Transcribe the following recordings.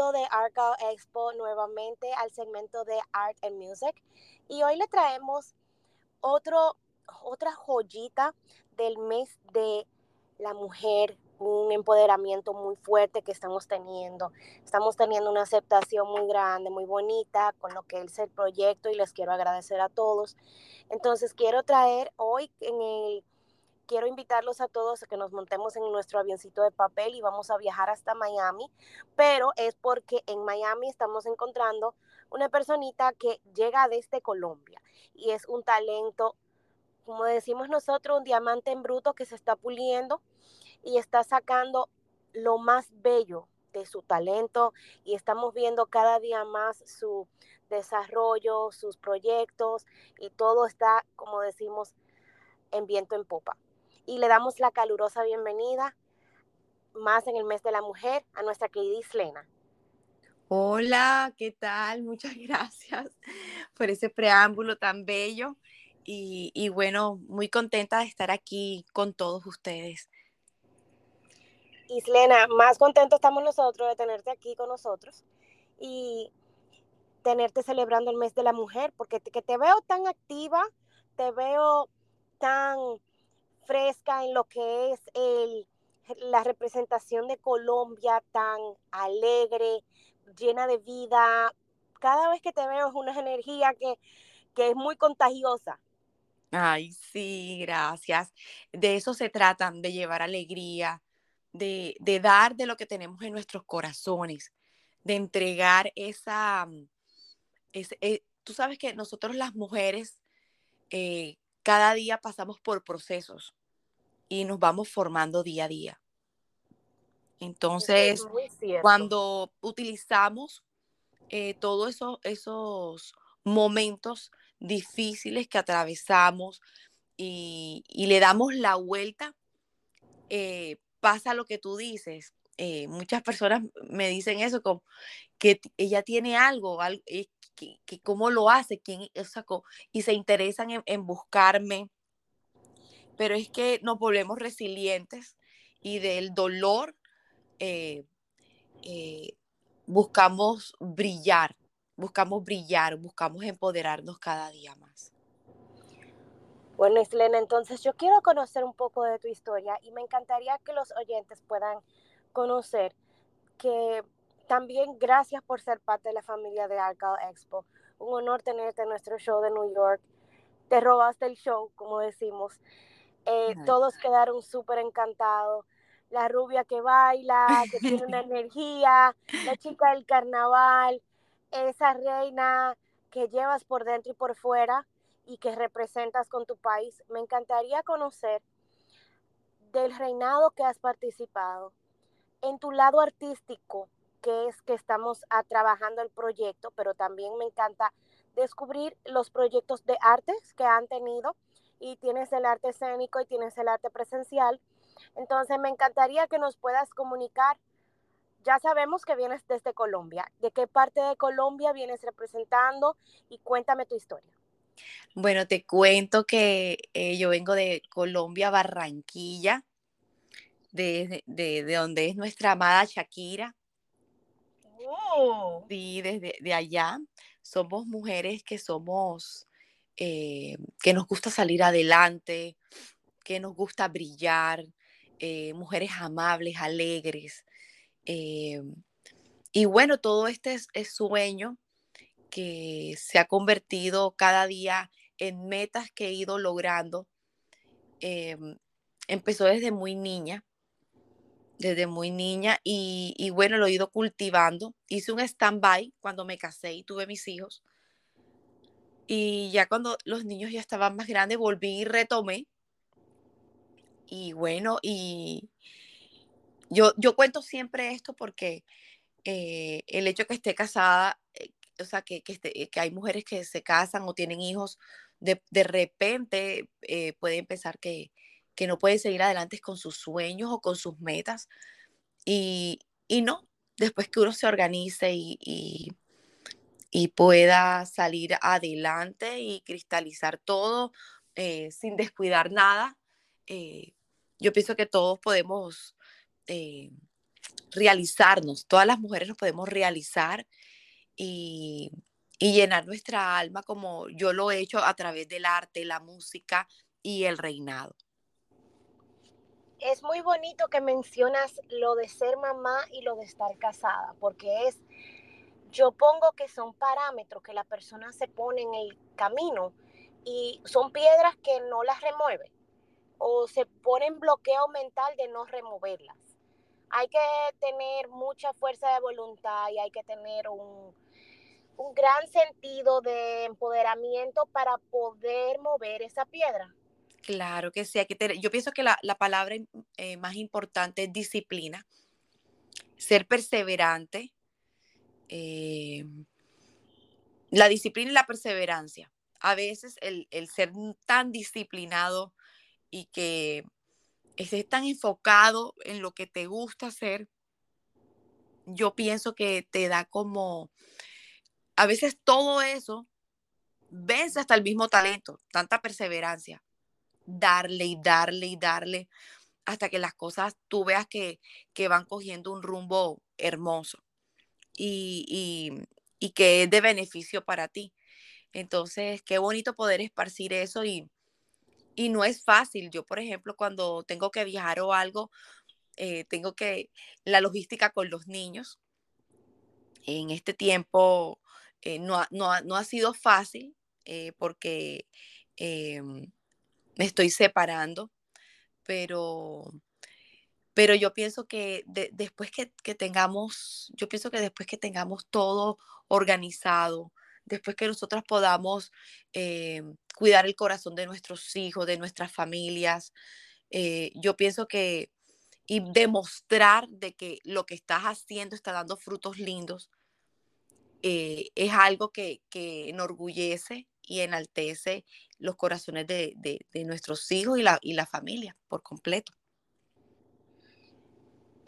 de Argyle Expo nuevamente al segmento de Art and Music y hoy le traemos otro, otra joyita del mes de la mujer, un empoderamiento muy fuerte que estamos teniendo. Estamos teniendo una aceptación muy grande, muy bonita con lo que es el proyecto y les quiero agradecer a todos. Entonces quiero traer hoy en el quiero invitarlos a todos a que nos montemos en nuestro avioncito de papel y vamos a viajar hasta Miami, pero es porque en Miami estamos encontrando una personita que llega desde Colombia y es un talento, como decimos nosotros, un diamante en bruto que se está puliendo y está sacando lo más bello de su talento y estamos viendo cada día más su desarrollo, sus proyectos y todo está, como decimos, en viento en popa y le damos la calurosa bienvenida más en el mes de la mujer a nuestra querida Islena. Hola, ¿qué tal? Muchas gracias por ese preámbulo tan bello y, y bueno, muy contenta de estar aquí con todos ustedes. Islena, más contentos estamos nosotros de tenerte aquí con nosotros y tenerte celebrando el mes de la mujer, porque que te veo tan activa, te veo tan fresca en lo que es el, la representación de Colombia tan alegre, llena de vida. Cada vez que te veo es una energía que, que es muy contagiosa. Ay, sí, gracias. De eso se trata, de llevar alegría, de, de, dar de lo que tenemos en nuestros corazones, de entregar esa... Mm, eh, tú sabes que nosotros las mujeres eh, cada día pasamos por procesos y nos vamos formando día a día. Entonces, cuando utilizamos eh, todos esos, esos momentos difíciles que atravesamos y, le damos la vuelta, eh, pasa lo que tú dices. Eh, muchas personas me dicen eso, como que ella tiene algo, algo que, que, cómo lo hace, quién, o y se interesan en, en buscarme, pero es que nos volvemos resilientes y del dolor eh, eh, buscamos brillar, buscamos brillar, buscamos empoderarnos cada día más. Bueno, Islena, entonces yo quiero conocer un poco de tu historia y me encantaría que los oyentes puedan conocer que también gracias por ser parte de la familia de Argyle Expo. Un honor tenerte en nuestro show de New York. Te robaste el show, como decimos. Eh, todos quedaron súper encantados. La rubia que baila, que tiene una energía, la chica del carnaval, esa reina que llevas por dentro y por fuera y que representas con tu país. Me encantaría conocer del reinado que has participado, en tu lado artístico, que es que estamos a, trabajando el proyecto, pero también me encanta descubrir los proyectos de artes que han tenido y tienes el arte escénico y tienes el arte presencial. Entonces me encantaría que nos puedas comunicar. Ya sabemos que vienes desde Colombia. ¿De qué parte de Colombia vienes representando? Y cuéntame tu historia. Bueno, te cuento que eh, yo vengo de Colombia, Barranquilla, de, de, donde es nuestra amada Shakira. Oh. Sí, desde de allá. Somos mujeres que somos eh, que nos gusta salir adelante, que nos gusta brillar, eh, mujeres amables, alegres. Eh, y bueno, todo este es, sueño que se ha convertido cada día en metas que he ido logrando. empezó desde muy niña, desde muy niña y, y, bueno, lo he ido cultivando. Hice un stand-by cuando me casé y tuve mis hijos y ya cuando los niños ya estaban más grandes, volví y retomé. Y bueno, y yo, yo cuento siempre esto porque eh, el hecho que esté casada, eh, o sea, que, que, que, hay mujeres que se casan o tienen hijos, de, de repente eh, pueden pensar que, que no pueden seguir adelante con sus sueños o con sus metas. Y, y no, después que uno se organice y y pueda salir adelante y cristalizar todo eh, sin descuidar nada. Eh, yo pienso que todos podemos eh, realizarnos. Todas las mujeres nos podemos realizar y, y llenar nuestra alma como yo lo he hecho a través del arte, la música y el reinado. Es muy bonito que mencionas lo de ser mamá y lo de estar casada, porque es, yo pongo que son parámetros que la persona se pone en el camino y son piedras que no las remueve o se ponen bloqueo mental de no removerlas. Hay que tener mucha fuerza de voluntad y hay que tener un, un gran sentido de empoderamiento para poder mover esa piedra. Claro que sí, hay que tener, yo pienso que la, palabra eh, más importante es disciplina, ser perseverante, eh, la disciplina y la perseverancia. A veces el, ser tan disciplinado y que estés tan enfocado en lo que te gusta hacer, yo pienso que te da como a veces todo eso vence hasta el mismo talento, tanta perseverancia, darle y darle y darle hasta que las cosas tú veas que, van cogiendo un rumbo hermoso y, que es de beneficio para ti. Entonces, qué bonito poder esparcir eso y, y no es fácil. Yo, por ejemplo, cuando tengo que viajar o algo, eh, tengo que, la logística con los niños, en este tiempo eh, no, ha, sido fácil eh, porque em, me estoy separando, pero, pero yo pienso que después que, tengamos, yo pienso que después que tengamos todo organizado, después que nosotras podamos em, cuidar el corazón de nuestros hijos, de nuestras familias, eh, yo pienso que y demostrar de que lo que estás haciendo está dando frutos lindos, eh, es algo que, enorgullece y enaltece los corazones de, nuestros hijos y la, y la familia por completo.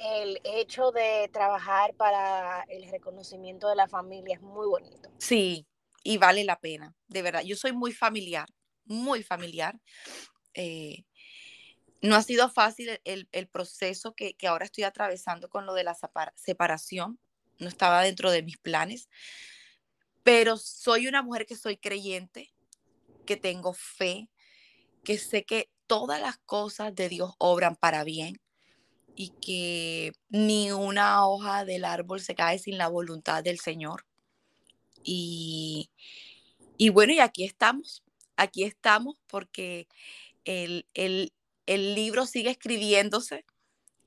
El hecho de trabajar para el reconocimiento de la familia es muy bonito. Sí, y vale la pena, de verdad. Yo soy muy familiar, muy familiar. Eh, no ha sido fácil el, proceso que, que, ahora estoy atravesando con lo de la separación, no estaba dentro de mis planes, pero soy una mujer que soy creyente, que tengo fe, que sé que todas las cosas de Dios obran para bien y que ni una hoja del árbol se cae sin la voluntad del Señor. Y, y bueno, y aquí estamos, aquí estamos porque el, el, el libro sigue escribiéndose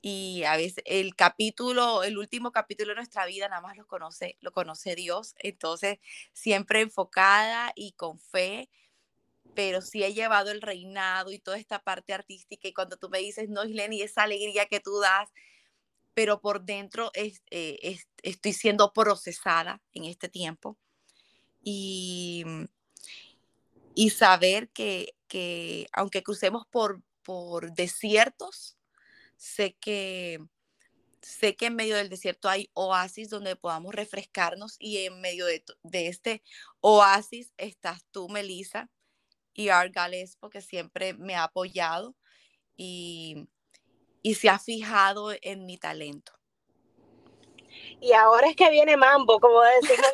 y a veces el capítulo, el último capítulo de nuestra vida nada más lo conoce, lo conoce Dios, entonces siempre enfocada y con fe, pero sí he llevado el reinado y toda esta parte artística y cuando tú me dices, no, Isleni, esa alegría que tú das, pero por dentro eh, estoy siendo procesada en este tiempo. Y, y saber que, que aunque crucemos por, por desiertos, sé que sé que en medio del desierto hay oasis donde podamos refrescarnos y en medio de, este oasis estás tú, Melissa, y Art Galespo, que siempre me ha apoyado y, y se ha fijado en mi talento. Y ahora es que viene Mambo, como decimos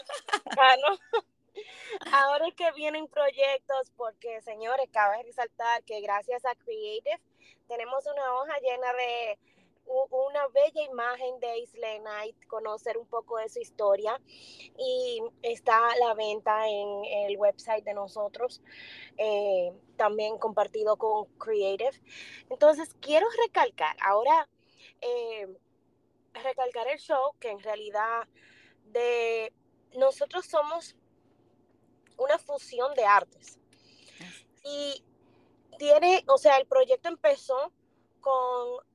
Ahora es que vienen proyectos, porque señores, cabe resaltar que gracias a Creative tenemos una hoja llena de una bella imagen de Isla Knight, conocer un poco de su historia y está a la venta en el website de nosotros, eh, también compartido con Creative. Entonces, quiero recalcar, ahora, eh, recalcar el show, que en realidad de nosotros somos una fusión de artes. Y tiene, o sea, el proyecto empezó con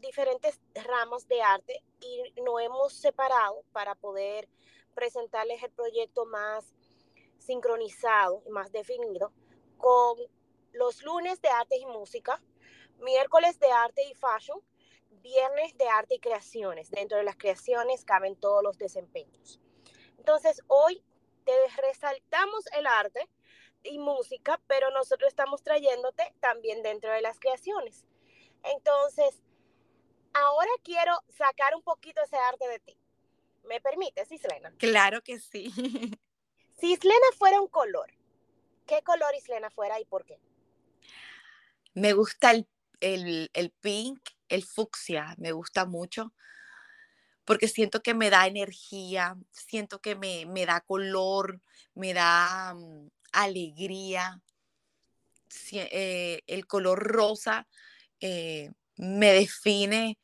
diferentes ramas de arte y nos hemos separado para poder presentarles el proyecto más sincronizado y más definido con los lunes de arte y música, miércoles de arte y fashion, viernes de arte y creaciones. Dentro de las creaciones caben todos los desempeños. Entonces, hoy te resaltamos el arte y música, pero nosotros estamos trayéndote también dentro de las creaciones. Entonces, ahora quiero sacar un poquito ese arte de ti. ¿Me permites, Islena? Claro que sí. Si Islena fuera un color, ¿qué color Islena fuera y por qué? Me gusta el, el pink, el fucsia, me gusta mucho porque siento que me da energía, siento que me, da color, me da mm, alegría. Eh, el color rosa eh, me define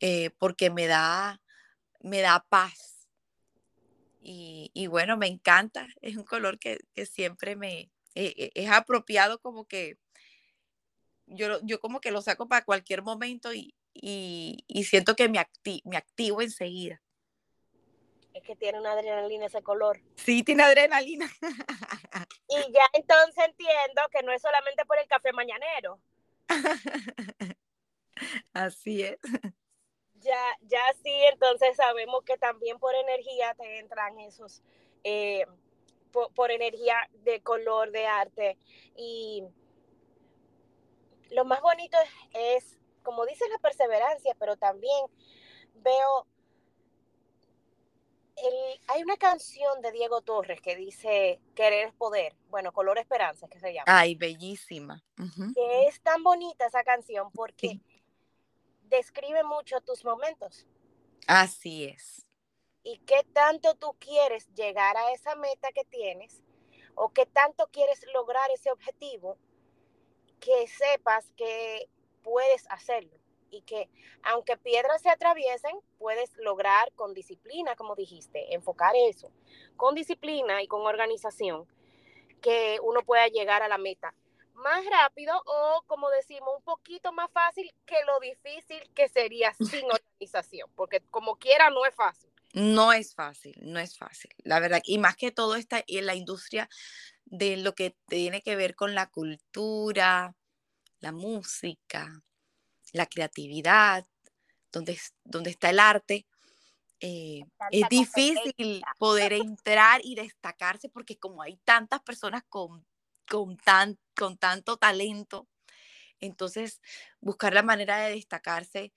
eh, porque me da, me da paz. Y, bueno, me encanta, es un color que, siempre me es apropiado como que yo, yo como que lo saco para cualquier momento y, y, siento que me, me activo enseguida. Es que tiene una adrenalina ese color. Sí, tiene adrenalina. y ya entonces entiendo que no es solamente por el café mañanero. Así es. Ya, ya sí, entonces sabemos que también por energía te entran esos, eh, por, energía de color, de arte. Y lo más bonito es como dice la perseverancia, pero también veo, hay una canción de Diego Torres que dice Querer es poder, bueno, Color Esperanza, que se llama. Ay, bellísima. Que es tan bonita esa canción porque describe mucho tus momentos. Así es. Y qué tanto tú quieres llegar a esa meta que tienes o qué tanto quieres lograr ese objetivo, que sepas que puedes hacerlo y que aunque piedras se atraviesen, puedes lograr con disciplina, como dijiste, enfocar eso, con disciplina y con organización, que uno pueda llegar a la meta más rápido o, como decimos, un poquito más fácil que lo difícil que sería sin organización, porque como quiera no es fácil. No es fácil, no es fácil, la verdad. Y más que todo está en la industria de lo que tiene que ver con la cultura, la música, la creatividad, donde, donde está el arte, eh, es difícil poder entrar y destacarse porque como hay tantas personas con, con, tan, con tanto talento, entonces buscar la manera de destacarse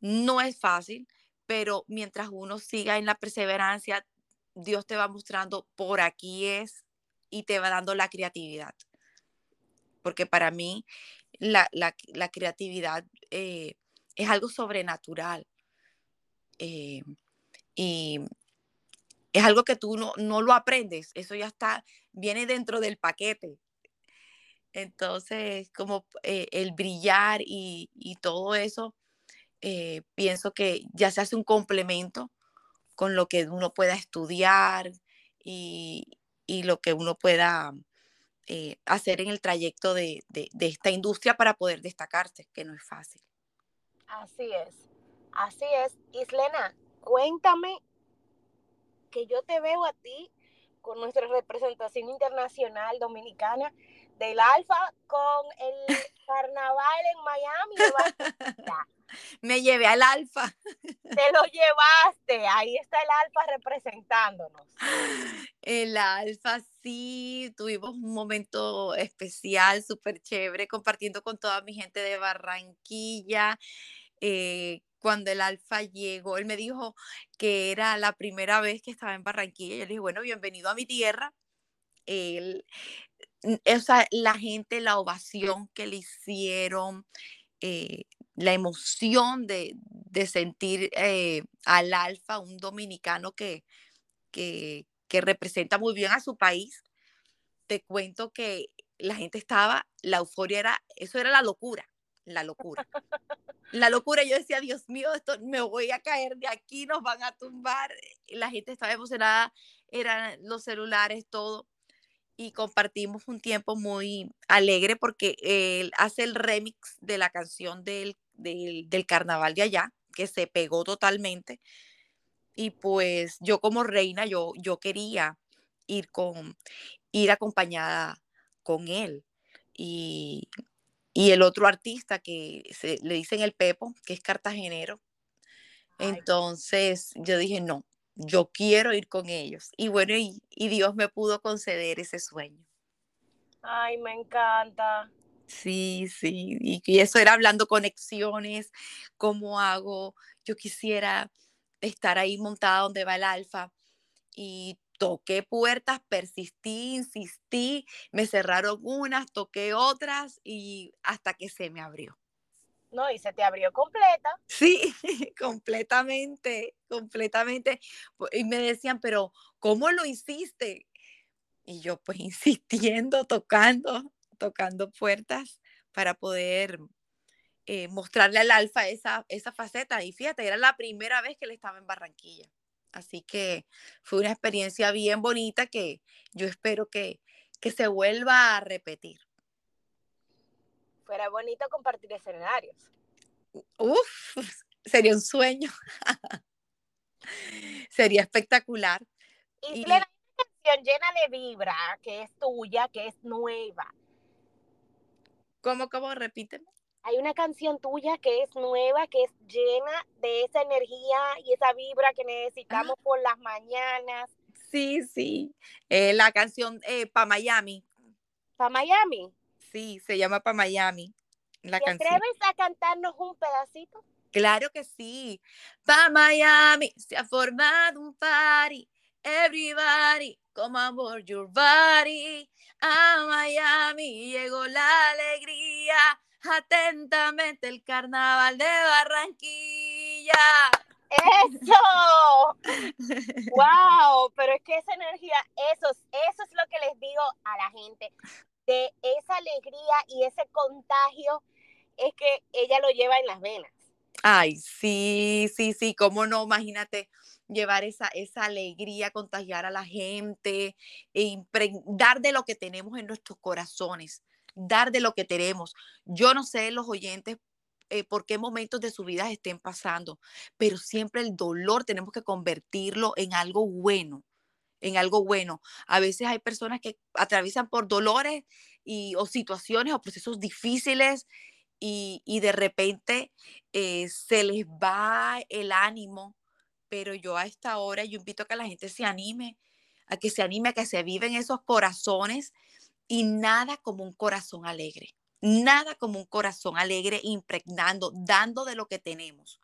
no es fácil, pero mientras uno siga en la perseverancia, Dios te va mostrando por aquí es y te va dando la creatividad. Porque para mí la, creatividad eh, es algo sobrenatural. Eh, y es algo que tú no, lo aprendes, eso ya está, viene dentro del paquete. Entonces, como eh, el brillar y, todo eso, pienso que ya se hace un complemento con lo que uno pueda estudiar y, y lo que uno pueda eh, hacer en el trayecto de, esta industria para poder destacarse, que no es fácil. Así es, así es. Islena, cuéntame que yo te veo a ti con nuestra representación internacional dominicana del Alfa con el carnaval en Miami. Me llevé al Alfa. Te lo llevaste, ahí está el Alfa representándonos. El Alfa, sí, tuvimos un momento especial, súper chévere, compartiendo con toda mi gente de Barranquilla. Eh, cuando el Alfa llegó, él me dijo que era la primera vez que estaba en Barranquilla. Yo le dije, bueno, bienvenido a mi tierra. Él, o sea, la gente, la ovación que le hicieron, eh, la emoción de, sentir eh, al alfa, un dominicano que, que, representa muy bien a su país. Te cuento que la gente estaba, la euforia era, eso era la locura, la locura. La locura, yo decía, Dios mío, esto me voy a caer de aquí, nos van a tumbar. La gente estaba emocionada, eran los celulares, todo y compartimos un tiempo muy alegre porque él hace el remix de la canción del, carnaval de allá, que se pegó totalmente. Y pues yo como reina, yo, yo quería ir, con, ir acompañada con él. Y, el otro artista que se, le dicen el Pepo, que es cartagenero. Entonces yo dije, no, yo quiero ir con ellos. Y bueno, y, Dios me pudo conceder ese sueño. Ay, me encanta. Sí, sí, y, eso era hablando conexiones, cómo hago, yo quisiera estar ahí montada donde va el alfa y toqué puertas, persistí, insistí, me cerraron unas, toqué otras y hasta que se me abrió. No, y se te abrió completa. Sí, completamente, completamente. Y me decían, pero ¿cómo lo hiciste? Y yo pues insistiendo, tocando, tocando puertas para poder eh, mostrarle al alfa esa, esa faceta. Y fíjate, era la primera vez que él estaba en Barranquilla. Así que fue una experiencia bien bonita que yo espero que, que se vuelva a repetir. Fuera bonito compartir escenarios. Uf, sería un sueño. sería espectacular. Y, y... una canción llena de vibra, que es tuya, que es nueva. ¿Cómo, cómo? Repíteme hay una canción tuya que es nueva, que es llena de esa energía y esa vibra que necesitamos por las mañanas. Sí, sí. Eh, la canción eh, Pa Miami. Pa Miami. Sí, se llama Pa Miami. La ¿Te atreves a cantarnos un pedacito? Claro que sí. Pa Miami se ha formado un party. Everybody, come on board your body. A Miami llegó la alegría atentamente el carnaval de Barranquilla. Eso. wow, pero es que esa energía, eso, eso es lo que les digo a la gente, de esa alegría y ese contagio es que ella lo lleva en las venas. Ay, sí, sí, sí, cómo no, imagínate llevar esa, esa alegría, contagiar a la gente, e dar de lo que tenemos en nuestros corazones dar de lo que tenemos. Yo no sé los oyentes eh, por qué momentos de su vida estén pasando, pero siempre el dolor tenemos que convertirlo en algo bueno, en algo bueno. A veces hay personas que atraviesan por dolores y, o situaciones o procesos difíciles y, de repente eh, se les va el ánimo, pero yo a esta hora yo invito a que la gente se anime, a que se anime, a que se viven esos corazones y nada como un corazón alegre, nada como un corazón alegre impregnando, dando de lo que tenemos,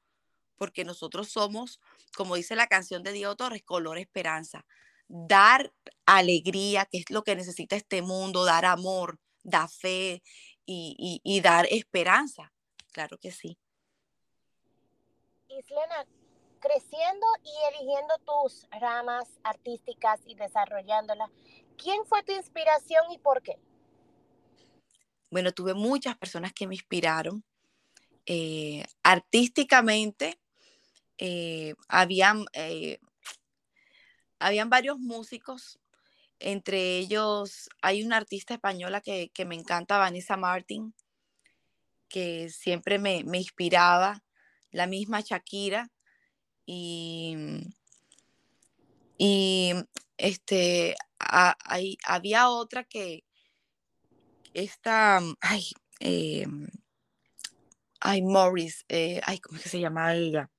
porque nosotros somos, como dice la canción de Diego Torres, color esperanza, dar alegría, que es lo que necesita este mundo, dar amor, dar fe y, y dar esperanza. Claro que sí. Islena, creciendo y eligiendo tus ramas artísticas y desarrollándolas, ¿quién fue tu inspiración y por qué? Bueno, tuve muchas personas que me inspiraron. Eh, artísticamente, eh, habían, eh, habían varios músicos, entre ellos hay una artista española que, me encanta, Vanessa Martin, que siempre me, me inspiraba, la misma Shakira, y, y este, había otra que, esta, ay, eh, ay, Morris, eh, ay, ¿cómo es que se llama ella?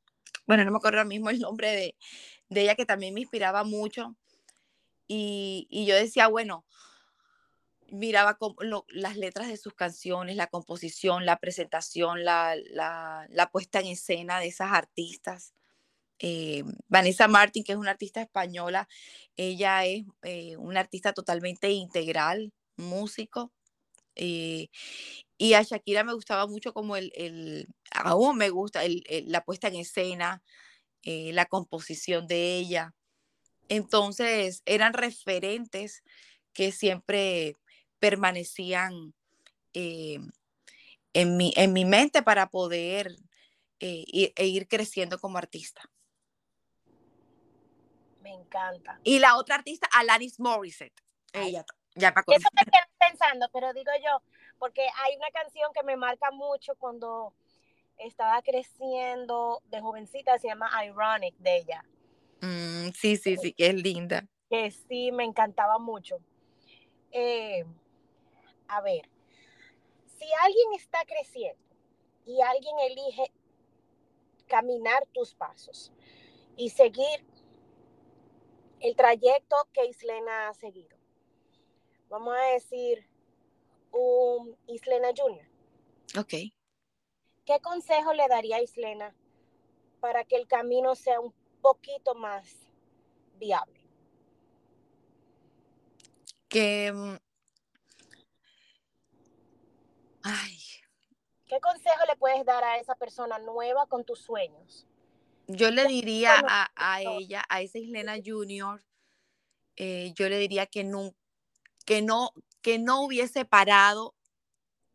Bueno, no me acuerdo ahora mismo el nombre de, de ella que también me inspiraba mucho. Y, y yo decía, bueno, miraba las letras de sus canciones, la composición, la presentación, la, la, la puesta en escena de esas artistas. Eh, Vanessa Martin, que es una artista española, ella es eh, una artista totalmente integral, músico. Eh, y a Shakira me gustaba mucho como el, aún me gusta la puesta en escena, la composición de ella. Entonces eran referentes que siempre permanecían en, mi, en mi mente para poder e ir creciendo como artista. Me encanta. Y la otra artista, Alanis Morissette. Ella, ya para Eso me quedé pensando, pero digo yo, porque hay una canción que me marca mucho cuando estaba creciendo de jovencita, se llama Ironic de ella. Mm, sí, sí, sí, que es linda. Que sí, me encantaba mucho. Eh, a ver, si alguien está creciendo y alguien elige caminar tus pasos y seguir el trayecto que Islena ha seguido. Vamos a decir, un Islena Junior. Ok. ¿Qué consejo le daría a Islena para que el camino sea un poquito más viable? Que... Mm, ay. ¿Qué consejo le puedes dar a esa persona nueva con tus sueños? Yo le diría a, a ella, a esa Islena Junior, eh, yo le diría que no, que no, que no hubiese parado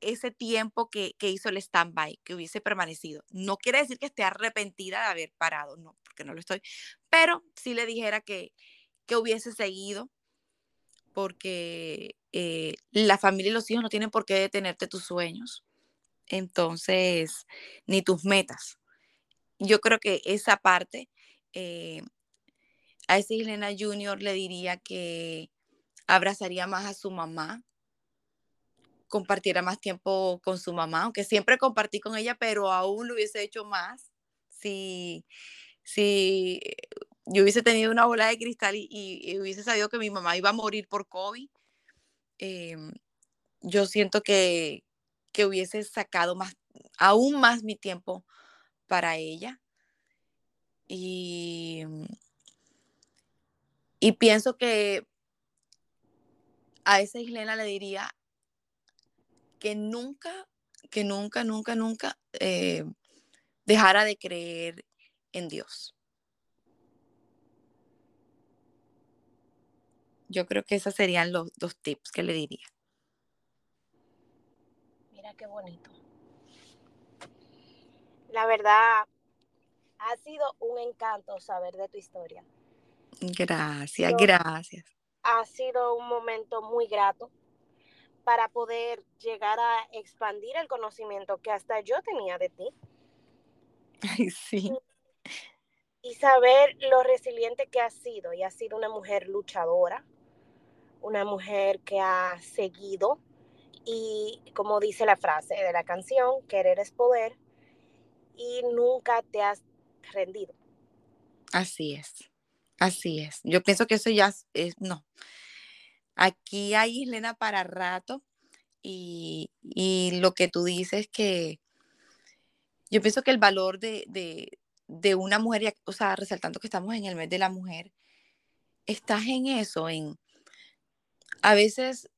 ese tiempo que, hizo el stand-by, que hubiese permanecido. No quiere decir que esté arrepentida de haber parado, no, porque no lo estoy, pero sí le dijera que, que hubiese seguido, porque eh, la familia y los hijos no tienen por qué detenerte tus sueños, entonces, ni tus metas. Yo creo que esa parte, eh, a ese Helena Junior le diría que abrazaría más a su mamá, compartiera más tiempo con su mamá, aunque siempre compartí con ella, pero aún lo hubiese hecho más si, si yo hubiese tenido una bola de cristal y, hubiese sabido que mi mamá iba a morir por COVID. Em, yo siento que, que hubiese sacado más, aún más mi tiempo para ella. Y, y pienso que a esa Islena le diría que nunca, que nunca, nunca, nunca eh, dejara de creer en Dios. Yo creo que esos serían los dos tips que le diría. Mira qué bonito. La verdad, ha sido un encanto saber de tu historia. Gracias, gracias. Ha sido un momento muy grato para poder llegar a expandir el conocimiento que hasta yo tenía de ti. Ay, sí. Y, saber lo resiliente que has sido. Y has sido una mujer luchadora, una mujer que ha seguido. Y como dice la frase de la canción, querer es poder. Y nunca te has rendido. Así es. Así es. Yo pienso que eso ya es, no. Aquí hay Islena para rato y, lo que tú dices que yo pienso que el valor de, una mujer, o sea, resaltando que estamos en el mes de la mujer, estás en eso, en a veces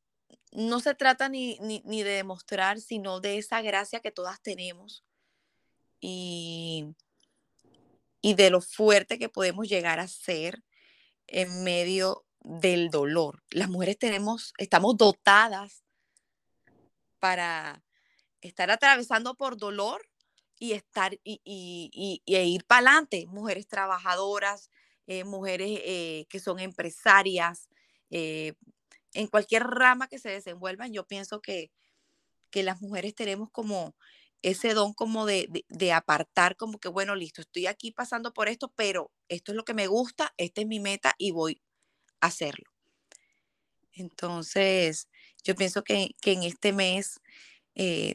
no se trata ni, ni de demostrar, sino de esa gracia que todas tenemos y, y de lo fuerte que podemos llegar a ser en medio del dolor. Las mujeres tenemos, estamos dotadas para estar atravesando por dolor y estar y, y, e ir para adelante. Mujeres trabajadoras, eh, mujeres eh, que son empresarias, eh, en cualquier rama que se desenvuelvan, yo pienso que, que las mujeres tenemos como ese don como de, de, apartar, como que, bueno, listo, estoy aquí pasando por esto, pero esto es lo que me gusta, esta es mi meta y voy a hacerlo. Entonces, yo pienso que, en este mes, eh,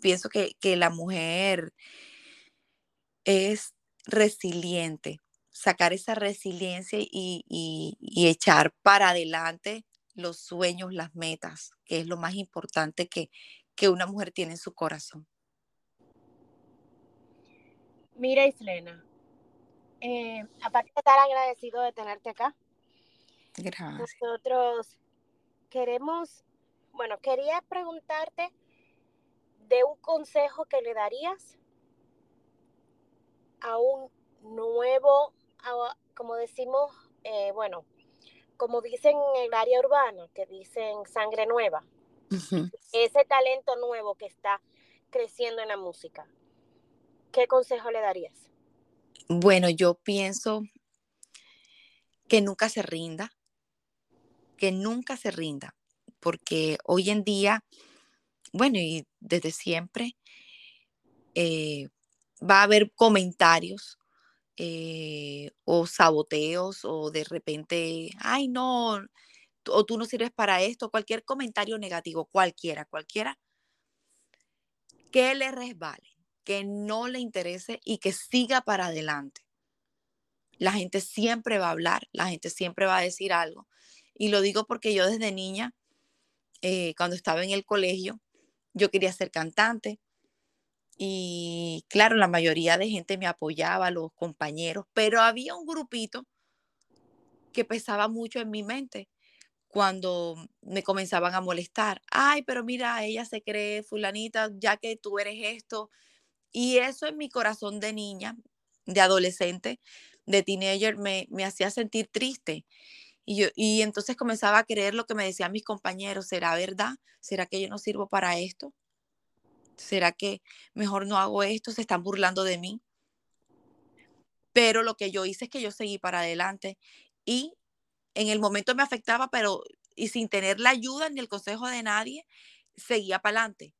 pienso que, la mujer es resiliente, sacar esa resiliencia y, y, echar para adelante los sueños, las metas, que es lo más importante que, que una mujer tiene en su corazón. Mira, Islena, eh, aparte de estar agradecido de tenerte acá, Gracias. nosotros queremos, bueno, quería preguntarte de un consejo que le darías a un nuevo, como decimos, eh, bueno, como dicen en el área urbana, que dicen sangre nueva ese talento nuevo que está creciendo en la música, ¿qué consejo le darías? Bueno, yo pienso que nunca se rinda, que nunca se rinda, porque hoy en día, bueno, y desde siempre, eh, va a haber comentarios eh, o saboteos o de repente, ay no, o tú no sirves para esto, cualquier comentario negativo, cualquiera, cualquiera, que le resbale, que no le interese y que siga para adelante. La gente siempre va a hablar, la gente siempre va a decir algo. Y lo digo porque yo desde niña eh, cuando estaba en el colegio, yo quería ser cantante. Y claro, la mayoría de gente me apoyaba, los compañeros, pero había un grupito que pesaba mucho en mi mente cuando me comenzaban a molestar. Ay, pero mira, ella se cree fulanita, ya que tú eres esto. Y eso en mi corazón de niña, de adolescente, de teenager, me, me hacía sentir triste. Y, yo, y entonces comenzaba a creer lo que me decían mis compañeros. ¿Será verdad? ¿Será que yo no sirvo para esto? ¿Será que mejor no hago esto? ¿Se están burlando de mí? Pero lo que yo hice es que yo seguí para adelante y en el momento me afectaba, pero y sin tener la ayuda ni el consejo de nadie, seguía para adelante.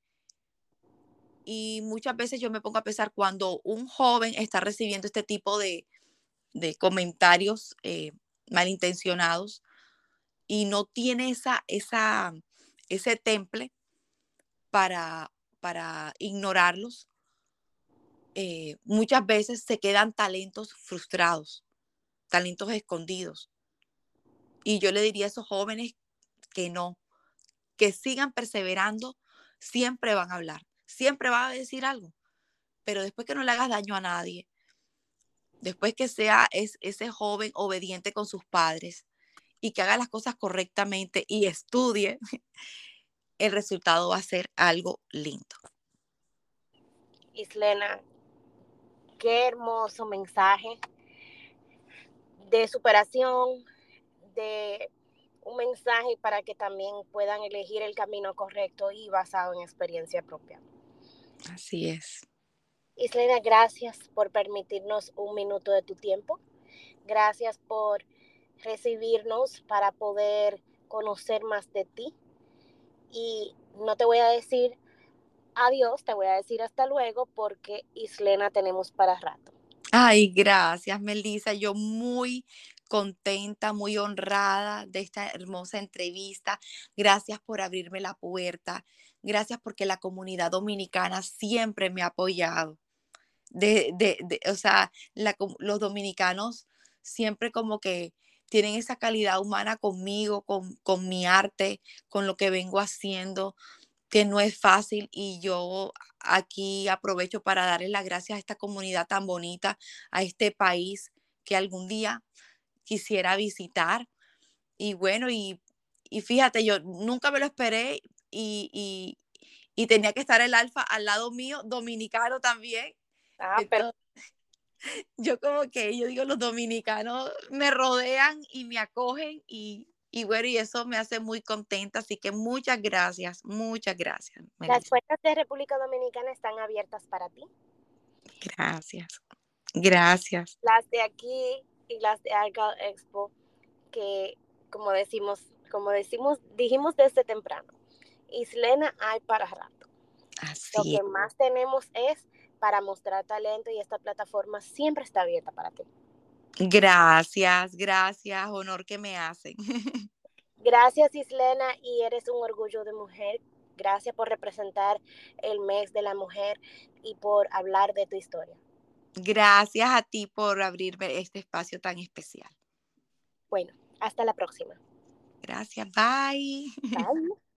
Y muchas veces yo me pongo a pensar cuando un joven está recibiendo este tipo de, de comentarios eh, malintencionados y no tiene esa, esa, ese temple para, para ignorarlos, eh, muchas veces se quedan talentos frustrados, talentos escondidos. Y yo le diría a esos jóvenes que no, que sigan perseverando, siempre van a hablar, siempre van a decir algo, pero después que no le hagas daño a nadie, después que sea es, ese joven obediente con sus padres y que haga las cosas correctamente y estudie, el resultado va a ser algo lindo. Islena, qué hermoso mensaje de superación, de un mensaje para que también puedan elegir el camino correcto y basado en experiencia propia. Así es. Islena, gracias por permitirnos un minuto de tu tiempo. Gracias por recibirnos para poder conocer más de ti. Y no te voy a decir adiós, te voy a decir hasta luego porque Islena tenemos para rato. Ay, gracias, Melissa. Yo muy contenta, muy honrada de esta hermosa entrevista. Gracias por abrirme la puerta. Gracias porque la comunidad dominicana siempre me ha apoyado. De, de, o sea, los dominicanos siempre como que tienen esa calidad humana conmigo, con, con mi arte, con lo que vengo haciendo, que no es fácil y yo aquí aprovecho para darles las gracias a esta comunidad tan bonita, a este país que algún día quisiera visitar. Y bueno, y, fíjate, yo nunca me lo esperé y, tenía que estar el alfa al lado mío, dominicano también. Ah, pero... Yo como que, yo digo, los dominicanos me rodean y me acogen y, y bueno, y eso me hace muy contenta, así que muchas gracias, muchas gracias. Las puertas de República Dominicana están abiertas para ti. Gracias, gracias. Las de aquí y las de Argyle Expo, que como decimos, como decimos, dijimos desde temprano, Islena hay para rato. Así Lo que más tenemos es para mostrar talento y esta plataforma siempre está abierta para ti. Gracias, gracias, honor que me hacen. Gracias Islena y eres un orgullo de mujer. Gracias por representar el mes de la mujer y por hablar de tu historia. Gracias a ti por abrirme este espacio tan especial. Bueno, hasta la próxima. Gracias, bye. Bye.